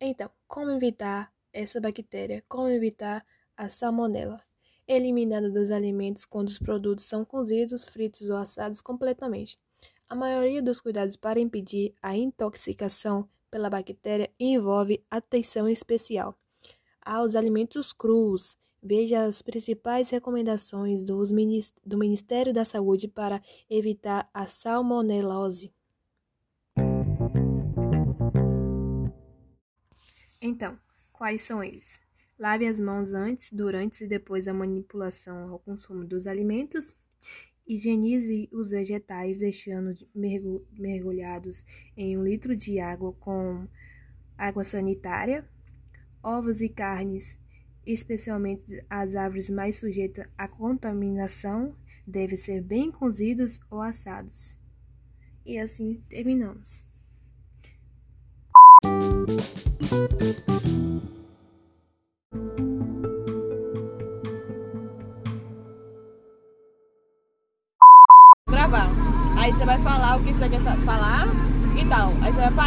Então, como evitar essa bactéria? Como evitar a salmonela? Eliminada dos alimentos quando os produtos são cozidos, fritos ou assados completamente. A maioria dos cuidados para impedir a intoxicação pela bactéria envolve atenção especial aos alimentos crus. Veja as principais recomendações do Ministério da Saúde para evitar a salmonelose. Então, quais são eles? Lave as mãos antes, durante e depois da manipulação ao consumo dos alimentos. Higienize os vegetais, deixando mergulhados em um litro de água com água sanitária. Ovos e carnes, especialmente as árvores mais sujeitas à contaminação, devem ser bem cozidos ou assados. E assim terminamos. Gravar. Aí você vai falar o que você quer falar e tal. Aí você vai parar.